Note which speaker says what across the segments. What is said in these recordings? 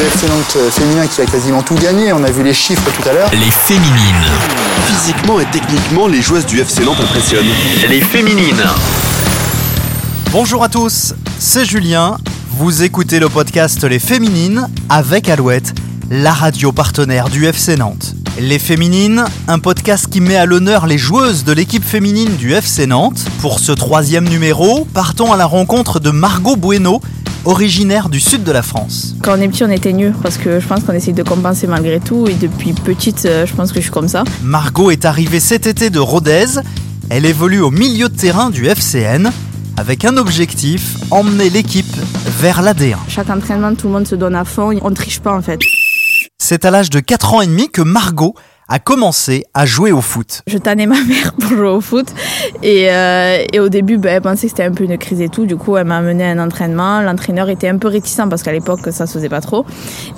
Speaker 1: le FC Nantes euh, féminin qui a quasiment tout gagné. On a vu les chiffres tout à l'heure.
Speaker 2: Les féminines.
Speaker 3: Physiquement et techniquement, les joueuses du FC Nantes impressionnent.
Speaker 2: Les féminines.
Speaker 4: Bonjour à tous, c'est Julien. Vous écoutez le podcast Les Féminines avec Alouette, la radio partenaire du FC Nantes. Les Féminines, un podcast qui met à l'honneur les joueuses de l'équipe féminine du FC Nantes. Pour ce troisième numéro, partons à la rencontre de Margot Bueno, originaire du sud de la France.
Speaker 5: Quand on est petit, on est teigneux parce que je pense qu'on essaye de compenser malgré tout. Et depuis petite, euh, je pense que je suis comme ça.
Speaker 4: Margot est arrivée cet été de Rodez. Elle évolue au milieu de terrain du FCN avec un objectif, emmener l'équipe vers l'AD1.
Speaker 5: Chaque entraînement, tout le monde se donne à fond. On triche pas en fait.
Speaker 4: C'est à l'âge de 4 ans et demi que Margot a commencé à jouer au foot.
Speaker 5: Je tannais ma mère pour jouer au foot. Et, euh, et au début, ben, elle pensait que c'était un peu une crise et tout. Du coup, elle m'a amené à un entraînement. L'entraîneur était un peu réticent parce qu'à l'époque, ça se faisait pas trop.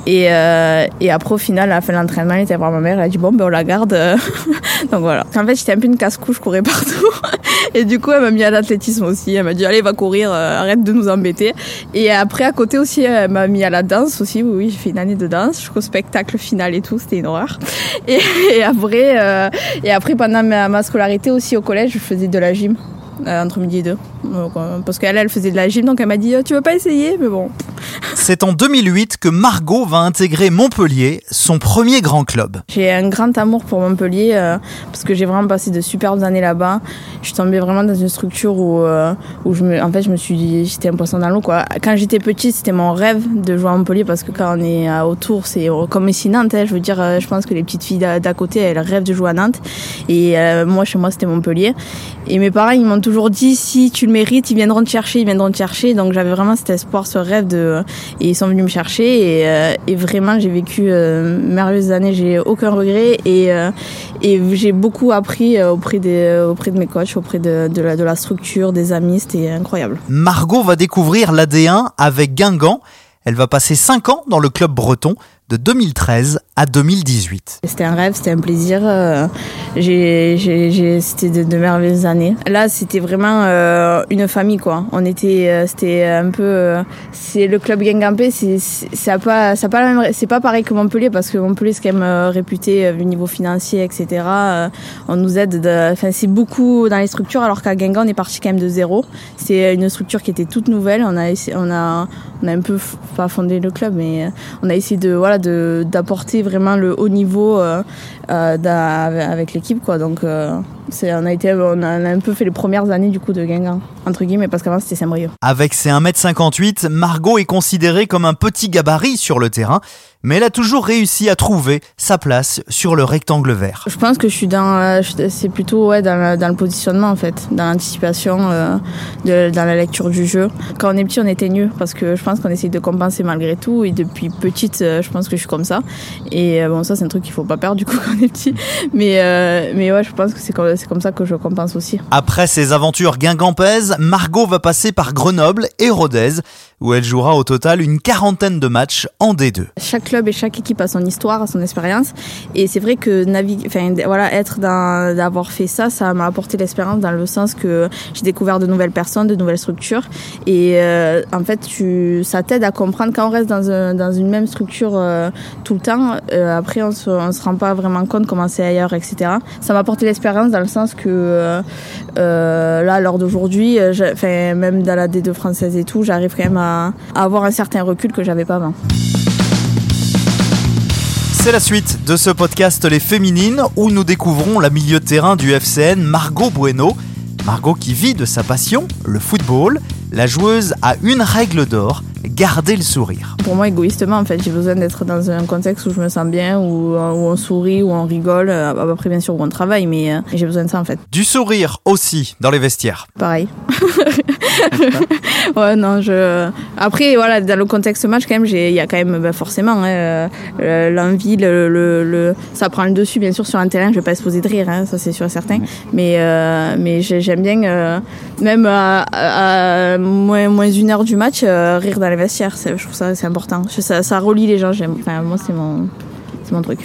Speaker 5: Et, euh, et après, au final, à la fin de l'entraînement, elle était voir ma mère. Elle a dit Bon, ben, on la garde. Donc voilà. En fait, j'étais un peu une casse-couche, je courais partout. Et du coup, elle m'a mis à l'athlétisme aussi. Elle m'a dit Allez, va courir, euh, arrête de nous embêter. Et après, à côté aussi, elle m'a mis à la danse aussi. Oui, oui, j'ai fait une année de danse jusqu'au spectacle final et tout. C'était une horreur. Et après, euh, et après, pendant ma, ma, scolarité aussi au collège, je faisais de la gym euh, entre midi et deux. Donc, euh, parce qu'elle, elle faisait de la gym, donc elle m'a dit Tu veux pas essayer Mais bon.
Speaker 4: C'est en 2008 que Margot va intégrer Montpellier, son premier grand club.
Speaker 5: J'ai un grand amour pour Montpellier euh, parce que j'ai vraiment passé de superbes années là-bas. Je suis tombée vraiment dans une structure où, euh, où je me, en fait, je me suis dit, j'étais un poisson dans l'eau, quoi. Quand j'étais petite, c'était mon rêve de jouer à Montpellier parce que quand on est autour, c'est comme ici Nantes. Hein, je veux dire, je pense que les petites filles d'à côté, elles rêvent de jouer à Nantes. Et moi, chez moi, c'était Montpellier. Et mes parents, ils m'ont toujours dit, si tu le mérites, ils viendront te chercher, ils viendront te chercher. Donc j'avais vraiment cet espoir, ce rêve de, et ils sont venus me chercher et, euh, vraiment j'ai vécu euh, merveilleuses années, j'ai aucun regret et, euh, j'ai beaucoup appris auprès, de mes coachs, auprès de, de, la, de la structure, des amis, c'était incroyable.
Speaker 4: Margot va découvrir l'AD1 avec Guingamp. Elle va passer 5 ans dans le club breton de 2013 à 2018.
Speaker 5: C'était un rêve, c'était un plaisir. Euh, c'était de, merveilleuses années. Là, c'était vraiment euh, une famille, quoi. On était, euh, c'était un peu, c'est le club Guingampé, c'est, pas, pas pas pareil que Montpellier parce que Montpellier c'est quand même réputé au niveau financier, etc. on nous aide, c'est beaucoup dans les structures, alors qu'à Guingamp on est parti quand même de zéro. C'est une structure qui était toute nouvelle. On a, un peu pas fondé le club, mais on a essayé de, voilà, d'apporter vraiment le haut niveau euh, euh, avec l'équipe quoi. Donc euh, on a été on a, un peu fait les premières années du coup de Guingamp entre guillemets parce qu'avant c'était Saint-Brieuc.
Speaker 4: Avec ses 1m58, Margot est considérée comme un petit gabarit sur le terrain, mais elle a toujours réussi à trouver sa place sur le rectangle vert.
Speaker 5: Je pense que je suis dans c'est plutôt ouais dans, le, dans le positionnement en fait, dans l'anticipation euh, dans la lecture du jeu. Quand on est petit, on est teigneux parce que je pense qu'on essaye de compenser malgré tout et depuis petite, je pense que je suis comme ça et bon ça c'est un truc qu'il faut pas perdre du coup quand on est petit. Mais euh, mais ouais, je pense que c'est comme c'est comme ça que je compense aussi.
Speaker 4: Après ses aventures guingampaises, Margot va passer par Grenoble et Rodez, où elle jouera au total une quarantaine de matchs en D2.
Speaker 5: Chaque club et chaque équipe a son histoire, a son expérience, et c'est vrai que naviguer, voilà, être d'avoir fait ça, ça m'a apporté l'expérience dans le sens que j'ai découvert de nouvelles personnes, de nouvelles structures, et euh, en fait, ça t'aide à comprendre quand on reste dans, un, dans une même structure euh, tout le temps. Euh, après, on se, se rend pas vraiment compte comment c'est ailleurs, etc. Ça m'a apporté l'expérience dans le sens que là, lors d'aujourd'hui, enfin même dans la D2 française et tout, j'arrive quand même à, à avoir un certain recul que j'avais pas avant.
Speaker 4: C'est la suite de ce podcast Les Féminines où nous découvrons la milieu de terrain du FCN Margot Bueno. Margot qui vit de sa passion, le football. La joueuse a une règle d'or, garder le sourire.
Speaker 5: Pour moi, égoïstement, en fait, j'ai besoin d'être dans un contexte où je me sens bien, où, où on sourit, où on rigole. Après, bien sûr, où on travaille, mais euh, j'ai besoin de ça, en fait.
Speaker 4: Du sourire aussi dans les vestiaires.
Speaker 5: Pareil. ouais, non, je. Après, voilà, dans le contexte match, quand même, il y a quand même bah, forcément hein, l'envie, le, le, le, ça prend le dessus, bien sûr, sur un terrain. Je vais pas exposer de rire, hein, ça c'est sûr et certain. Mais, euh, mais j'aime bien, euh, même à, à, moins, moins une heure du match, euh, rire dans les vestiaires. Je trouve ça c'est important. Ça, ça relie les gens. Enfin, moi, c'est mon, c'est mon truc.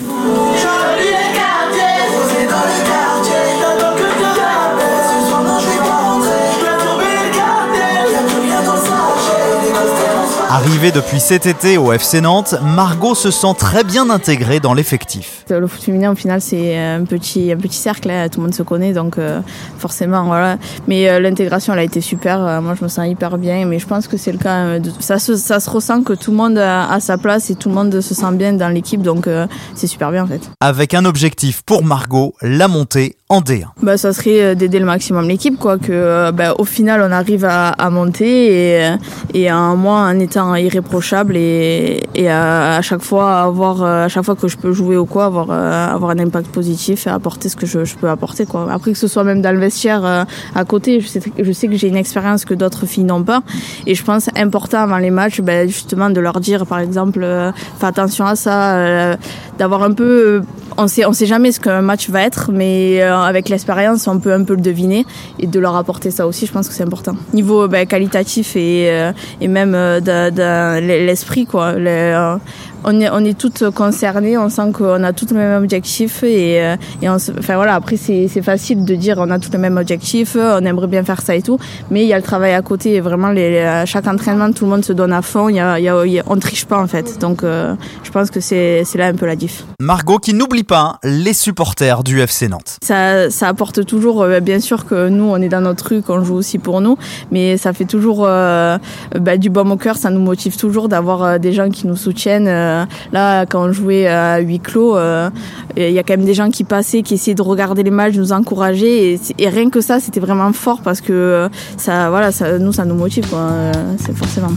Speaker 4: Arrivée depuis cet été au FC Nantes, Margot se sent très bien intégrée dans l'effectif.
Speaker 5: Le foot féminin, au final, c'est un petit, un petit cercle, hein, tout le monde se connaît, donc euh, forcément, voilà. Mais euh, l'intégration, elle a été super. Euh, moi, je me sens hyper bien, mais je pense que c'est le cas. euh, de- ça, se, ça se ressent que tout le monde a, a sa place et tout le monde se sent bien dans l'équipe, donc euh, c'est super bien en fait.
Speaker 4: Avec un objectif pour Margot, la montée en D1.
Speaker 5: Bah, ça serait euh, d'aider le maximum l'équipe, quoi, que euh, bah, au final on arrive à, à monter et, euh, et à moi en étant irréprochable et, à, chaque fois avoir, euh, à chaque fois que je peux jouer ou quoi, avoir, euh, avoir un impact positif et apporter ce que je, peux apporter, quoi. Après que ce soit même dans le vestiaire euh, à côté, je sais, que j'ai une expérience que d'autres filles n'ont pas et je pense important avant les matchs, bah, justement de leur dire par exemple, fais attention à ça, d'avoir un peu, on sait, on sait jamais ce qu'un match va être, mais avec l'expérience, on peut un peu le deviner et de leur apporter ça aussi, je pense que c'est important. Niveau bah, qualitatif et, et même de, de l'esprit, quoi. Euh, on est, on est toutes concernées, on sent qu'on a tous le même objectif et, euh, et on se- enfin voilà, après c'est c'est facile de dire on a tous le même objectif, on aimerait bien faire ça et tout, mais il y a le travail à côté et vraiment les, les- à chaque entraînement tout le monde se donne à fond, il y a, il y a- il y a- on triche pas en fait, donc euh, je pense que c'est c'est là un peu la diff.
Speaker 4: Margot qui n'oublie pas hein, les supporters du FC Nantes.
Speaker 5: Ça, ça apporte toujours, euh, bien sûr que nous, on est dans notre rue, qu'on joue aussi pour nous, mais ça fait toujours euh, bah, du baume au cœur, ça nous motive toujours d'avoir euh, des gens qui nous soutiennent. Euh, là, quand on jouait à huis clos, euh, il y a quand même des gens qui passaient, qui essayaient de regarder les matchs, nous encourager, et, rien que ça, c'était vraiment fort parce que euh, ça, voilà, nous, ça nous motive, euh, c'est forcément.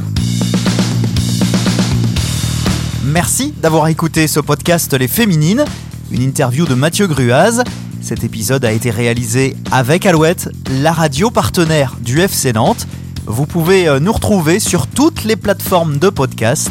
Speaker 4: Merci d'avoir écouté ce podcast Les Féminines, une interview de Mathieu Gruaz. Cet épisode a été réalisé avec Alouette, la radio partenaire du FC Nantes. Vous pouvez euh, nous retrouver sur toutes les plateformes de podcast.